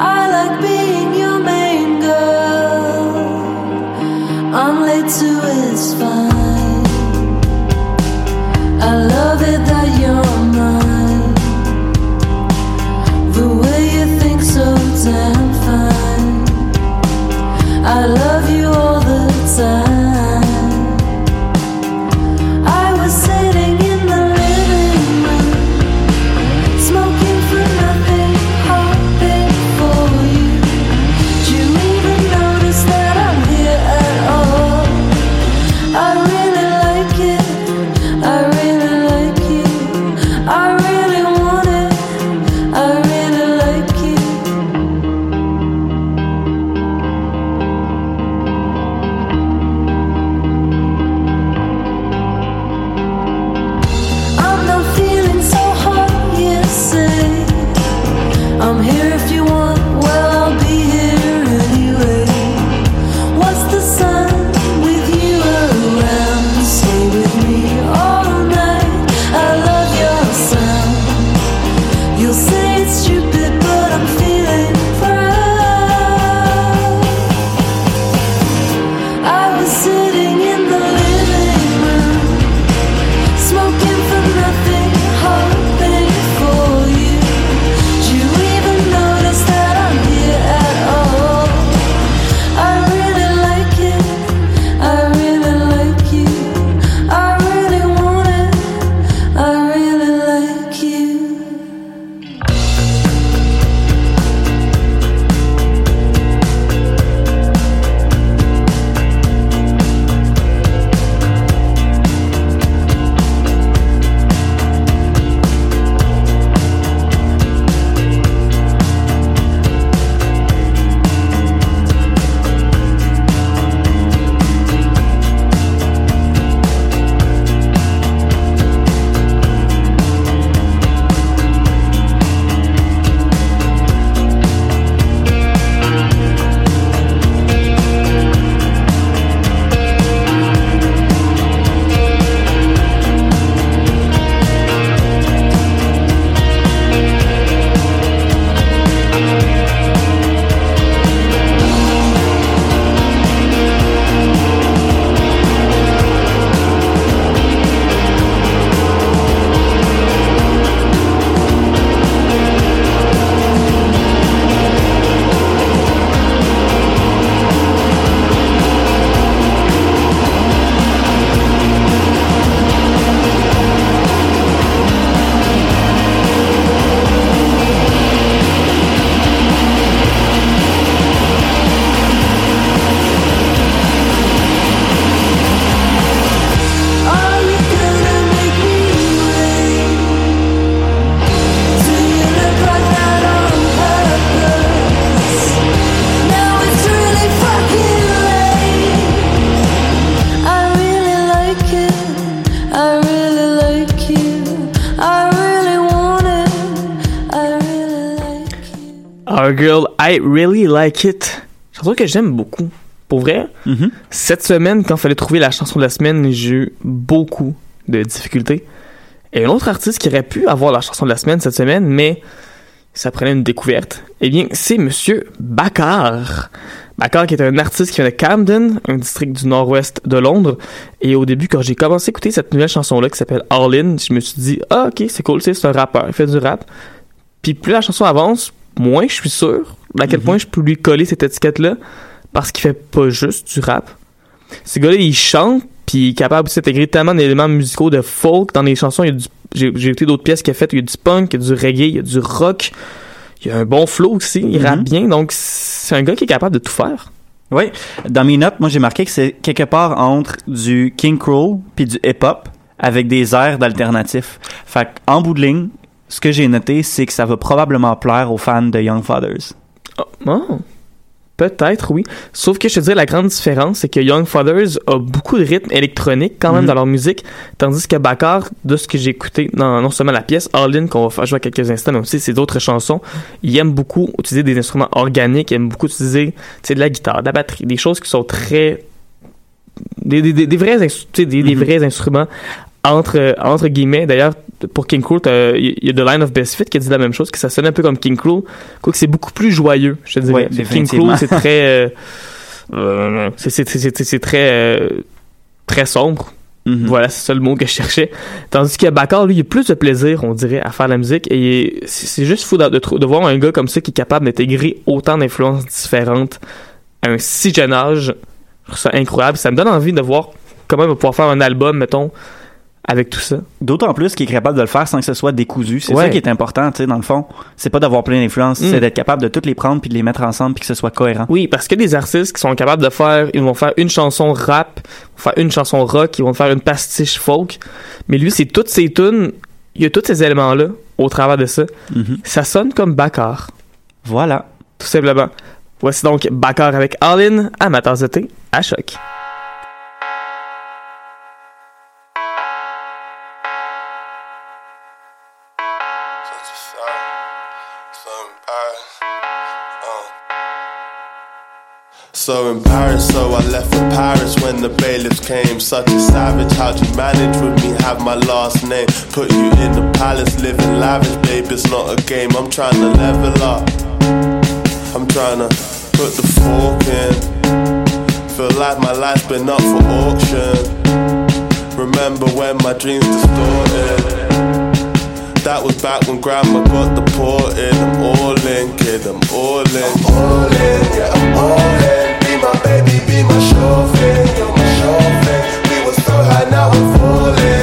I like being your main girl. I'm late it's fine. I love it that you're mine. The way you think so damn fine. I love you all the time. Really Like It. Chanson que j'aime beaucoup. Pour vrai, Mhm. cette semaine, quand il fallait trouver la chanson de la semaine, j'ai eu beaucoup de difficultés. Et un autre artiste qui aurait pu avoir la chanson de la semaine cette semaine, mais ça prenait une découverte, eh bien, c'est Monsieur Bakar. Bakar qui est un artiste qui vient de Camden, un district du nord-ouest de Londres. Et au début, quand j'ai commencé à écouter cette nouvelle chanson-là qui s'appelle All In, je me suis dit, ah, ok, c'est cool, c'est un rappeur, il fait du rap. Puis plus la chanson avance, moins je suis sûr à quel point je peux lui coller cette étiquette-là parce qu'il fait pas juste du rap. Ce gars-là, il chante, puis il est capable d'intégrer tellement d'éléments musicaux de folk dans les chansons. J'ai écouté d'autres pièces qu'il a faites, il y a du punk, il y a du reggae, il y a du rock. Il y a un bon flow aussi, il rappe bien, donc c'est un gars qui est capable de tout faire. Oui, dans mes notes, moi j'ai marqué que c'est quelque part entre du King Crow puis du hip-hop avec des airs d'alternatif. Fait en bout de ligne, ce que j'ai noté, c'est que ça va probablement plaire aux fans de Young Fathers. Oh, peut-être, oui. Sauf que je te dirais, la grande différence, c'est que Young Fathers a beaucoup de rythme électronique quand même Mhm. dans leur musique, tandis que Bakar, de ce que j'ai écouté, non, non seulement la pièce All In qu'on va faire jouer à quelques instants, mais aussi ses autres chansons, il aime beaucoup utiliser des instruments organiques, il aime beaucoup utiliser de la guitare, de la batterie, des choses qui sont très... des, des, vrais, des, des Mhm. vrais instruments entre, entre guillemets. D'ailleurs, pour King Cruel, il y a The Line of Best Fit qui a dit la même chose, que ça sonne un peu comme King Cruel, quoique c'est beaucoup plus joyeux, je te dirais. Ouais, King. Cruel, c'est très... euh, euh, c'est- très... euh, très sombre. Mhm. Voilà, c'est ça le mot que je cherchais. Tandis que Bakar, lui, il a plus de plaisir, on dirait, à faire la musique. Et c'est juste fou de, de, de voir un gars comme ça qui est capable d'intégrer autant d'influences différentes à un si jeune âge. Je trouve ça incroyable. Ça me donne envie de voir comment il va pouvoir faire un album, mettons, avec tout ça. D'autant plus qu'il est capable de le faire sans que ce soit décousu. C'est Ouais. ça qui est important, tu sais, dans le fond. C'est pas d'avoir plein d'influences, Mm. c'est d'être capable de toutes les prendre puis de les mettre ensemble puis que ce soit cohérent. Oui, parce que des artistes qui sont capables de faire, ils vont faire une chanson rap, ils vont faire une chanson rock, ils vont faire une pastiche folk. Mais lui, c'est toutes ces tunes, il y a tous ces éléments-là au travers de ça. Mhm. Ça sonne comme Bakar. Voilà. Tout simplement. Voici donc Bakar avec All In tasse de thé à choc. So Paris, so I left for Paris when the bailiffs came. Such a savage, how'd you manage with me? Have my last name. Put you in the palace, living lavish, babe. It's not a game. I'm trying to level up. I'm trying to put the fork in. Feel like my life's been up for auction. Remember when my dreams distorted? That was back when grandma got deported. I'm all in, kid, I'm all in. I'm all in, yeah, I'm all in. Baby, be my chauffeur, you're my chauffeur. We were so high, now we're falling,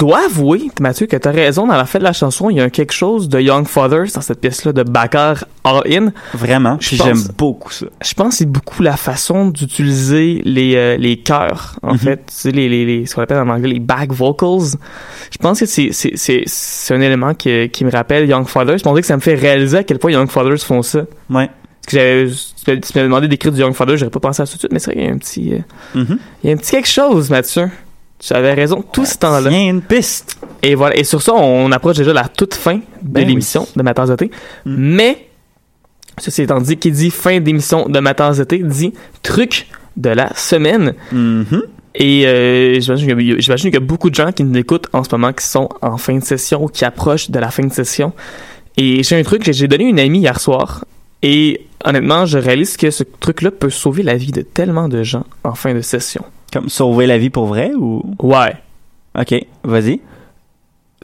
dois avouer, Mathieu, que t'as raison. Dans la fin de la chanson, il y a quelque chose de Young Fathers dans cette pièce-là de Backer All In. Vraiment. Je j'aime beaucoup ça. Je pense que c'est beaucoup la façon d'utiliser les, euh, les chœurs, en Mhm. fait. Tu sais, les, les, les- ce qu'on appelle en anglais les back vocals. Je pense que c'est, un élément qui, qui me rappelle Young Fathers. On dirait que ça me fait réaliser à quel point Young Fathers font ça. Ouais. Parce que j'avais, tu m'avais demandé d'écrire du Young Fathers, j'aurais pas pensé à ça tout de suite, mais c'est vrai qu'il y a un petit, euh, Mhm. il y a un petit quelque chose, Mathieu. Tu avais raison tout ce temps-là. A une piste. Et voilà. Et sur ça, on approche déjà la toute fin de Ben l'émission de Ma tasse de thé. Mm. Mais, ceci étant dit, qui dit fin d'émission de Ma tasse de thé dit truc de la semaine. Mhm. Et euh, j'imagine j'imagine qu'il y a beaucoup de gens qui nous écoutent en ce moment qui sont en fin de session ou qui approchent de la fin de session. Et j'ai un truc que j'ai donné à une amie hier soir. Et honnêtement, je réalise que ce truc-là peut sauver la vie de tellement de gens en fin de session. Comme sauver la vie pour vrai ou? Ouais. Ok, vas-y.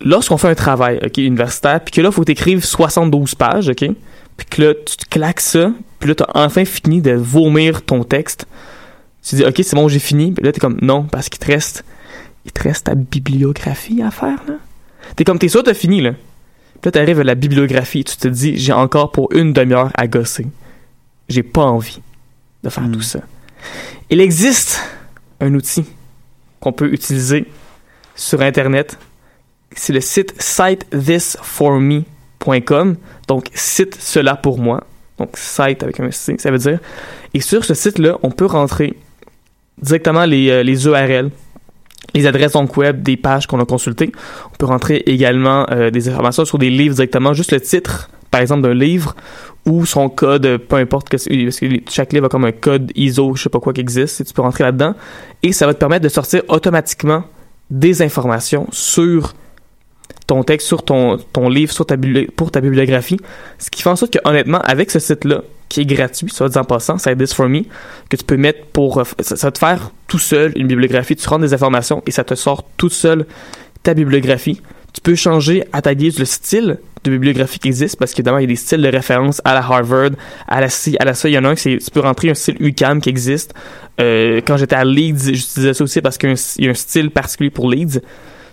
lorsqu'on fait un travail ok, universitaire, puis que là, il faut écrives 72 pages, ok? Puis que là, tu te claques ça, puis là, tu as enfin fini de vomir ton texte. Tu dis, ok, c'est bon, j'ai fini. Puis là, tu es comme, non, parce qu'il te reste, il te reste ta bibliographie à faire, là. T'es comme, t'es sûr, t'as fini, là. Puis là, t'arrives à la bibliographie, tu te dis, j'ai encore pour une demi-heure à gosser. J'ai pas envie de faire tout ça. Il existe un outil qu'on peut utiliser sur Internet c'est le site sitethisforme.com. Donc, site cela pour moi. Donc, site avec un C, ça veut dire. Et sur ce site-là, on peut rentrer directement les, euh, les URL, les adresses web des pages qu'on a consultées. On peut rentrer également euh, des informations sur des livres directement, juste le titre, par exemple, d'un livre ou son code, peu importe, parce que chaque livre a comme un code ISO, je sais pas quoi qui existe, et tu peux rentrer là-dedans. Et ça va te permettre de sortir automatiquement des informations sur ton texte, sur ton, ton livre, sur ta pour ta bibliographie. Ce qui fait en sorte que, honnêtement, avec ce site-là, qui est gratuit, soit dit en passant, c'est This For Me, que tu peux mettre pour. euh, Ça, va te faire tout seul une bibliographie. Tu rentres des informations et ça te sort tout seul ta bibliographie. Tu peux changer à ta guise le style de bibliographie qui existe parce qu'évidemment, il y a des styles de référence à la Harvard, à la ci, à la ça. Il y en a un, c'est, tu peux rentrer un style UCAM qui existe. Euh, quand j'étais à Leeds, j'utilisais ça aussi parce qu'il y a un style particulier pour Leeds.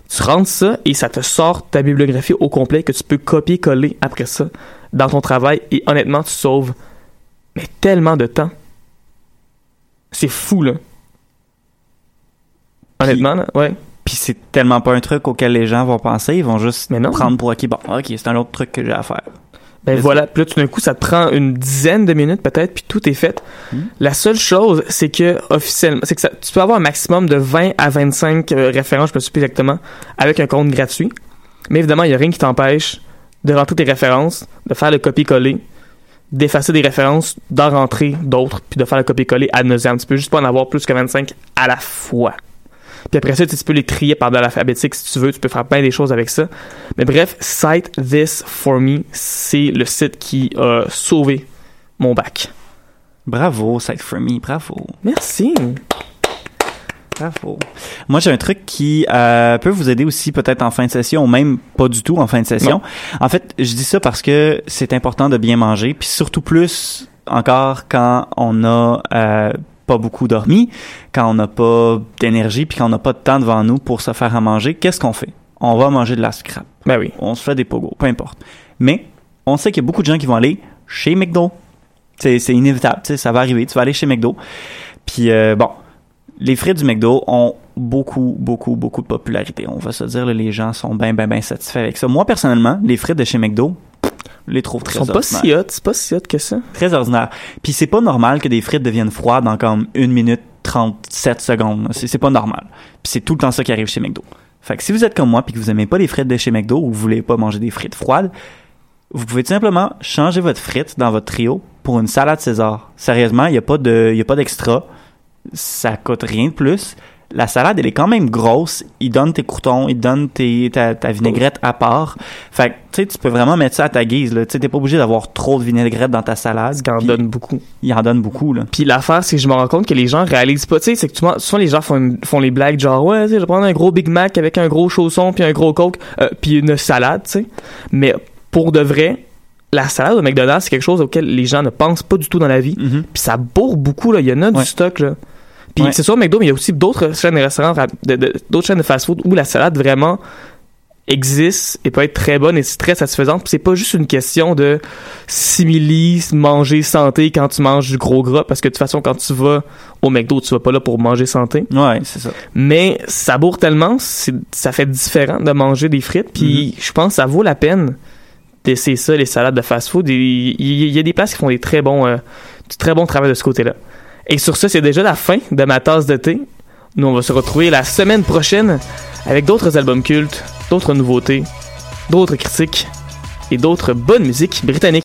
Tu rentres ça et ça te sort ta bibliographie au complet que tu peux copier-coller après ça dans ton travail et honnêtement, tu sauves mais tellement de temps. C'est fou, là. Honnêtement, là, ouais. Puis c'est tellement pas un truc auquel les gens vont penser, ils vont juste non. prendre pour acquis. Bon, ok, c'est un autre truc que j'ai à faire. Ben voilà, puis là tout d'un coup ça te prend une dizaine de minutes peut-être puis tout est fait. La seule chose c'est que officiellement, c'est que ça- tu peux avoir un maximum de 20 à 25 euh, références, je me sais plus exactement, avec un compte gratuit. Mais évidemment, il y a rien qui t'empêche de rentrer tes références, de faire le copier-coller, d'effacer des références, d'en rentrer d'autres puis de faire le copier-coller ad nauseam. Tu peux juste pas en avoir plus que 25 à la fois. Puis après ça, tu, peux les trier par de l'alphabétique si tu veux. Tu peux faire plein des choses avec ça. Mais bref, Cite This For Me, c'est le site qui a sauvé mon bac. Bravo, Site For Me, bravo. Merci. Bravo. Moi, j'ai un truc qui euh, peut vous aider aussi peut-être en fin de session ou même pas du tout en fin de session. En fait, je dis ça parce que c'est important de bien manger, puis surtout plus encore quand on a euh, pas beaucoup dormi, quand on n'a pas d'énergie, puis quand on n'a pas de temps devant nous pour se faire à manger. Qu'est-ce qu'on fait? On va manger de la scrap. Ben oui. On se fait des pogos, peu importe. Mais on sait qu'il y a beaucoup de gens qui vont aller chez McDo. C'est c'est inévitable, ça va arriver. Tu vas aller chez McDo. Puis euh, bon, les frites du McDo ont beaucoup, beaucoup, beaucoup de popularité. On va se dire, là, les gens sont bien, bien, bien satisfaits avec ça. Moi, personnellement, les frites de chez McDo, je les trouve Ils très sont pas ordinaires. si hot, c'est pas si hot que ça. Très ordinaire. Puis c'est pas normal que des frites deviennent froides en comme 1 minute 37 secondes. C'est c'est pas normal. Puis c'est tout le temps ça qui arrive chez McDo. Fait que si vous êtes comme moi puis que vous aimez pas les frites de chez McDo ou vous voulez pas manger des frites froides, vous pouvez tout simplement changer votre frite dans votre trio pour une salade César. Sérieusement, il y a pas de y a pas d'extra. Ça coûte rien de plus. La salade, elle est quand même grosse. Il donne tes croutons, il donne tes, ta, ta vinaigrette à part. Fait que, tu sais, tu peux vraiment mettre ça à ta guise. Tu sais, t'es pas obligé d'avoir trop de vinaigrette dans ta salade. Il en donne beaucoup. Il en donne beaucoup, là. Puis l'affaire, c'est que je me rends compte que les gens réalisent pas. Tu sais, c'est que souvent, souvent les gens font, une- font les blagues genre, ouais, je vais prendre un gros Big Mac avec un gros chausson, puis un gros Coke, euh, puis une salade, tu sais. Mais pour de vrai, la salade au McDonald's, c'est quelque chose auquel les gens ne pensent pas du tout dans la vie. Puis ça bourre beaucoup, là. Il y en a du stock, là. Puis Ouais. c'est sûr McDo, mais il y a aussi d'autres chaînes de restaurants, d'autres chaînes de fast-food où la salade vraiment existe et peut être très bonne et très satisfaisante. Puis c'est pas juste une question de simili manger santé quand tu manges du gros gras parce que de toute façon quand tu vas au McDo, tu vas pas là pour manger santé. Ouais, c'est ça. Mais ça bourre tellement, ça fait différent de manger des frites. Puis je pense que ça vaut la peine d'essayer ça, les salades de fast-food. Il y, a des places qui font des très bons, euh, du très bon travail de ce côté-là. Et sur ça, c'est déjà la fin de ma tasse de thé. Nous, on va se retrouver la semaine prochaine avec d'autres albums cultes, d'autres nouveautés, d'autres critiques et d'autres bonnes musiques britanniques.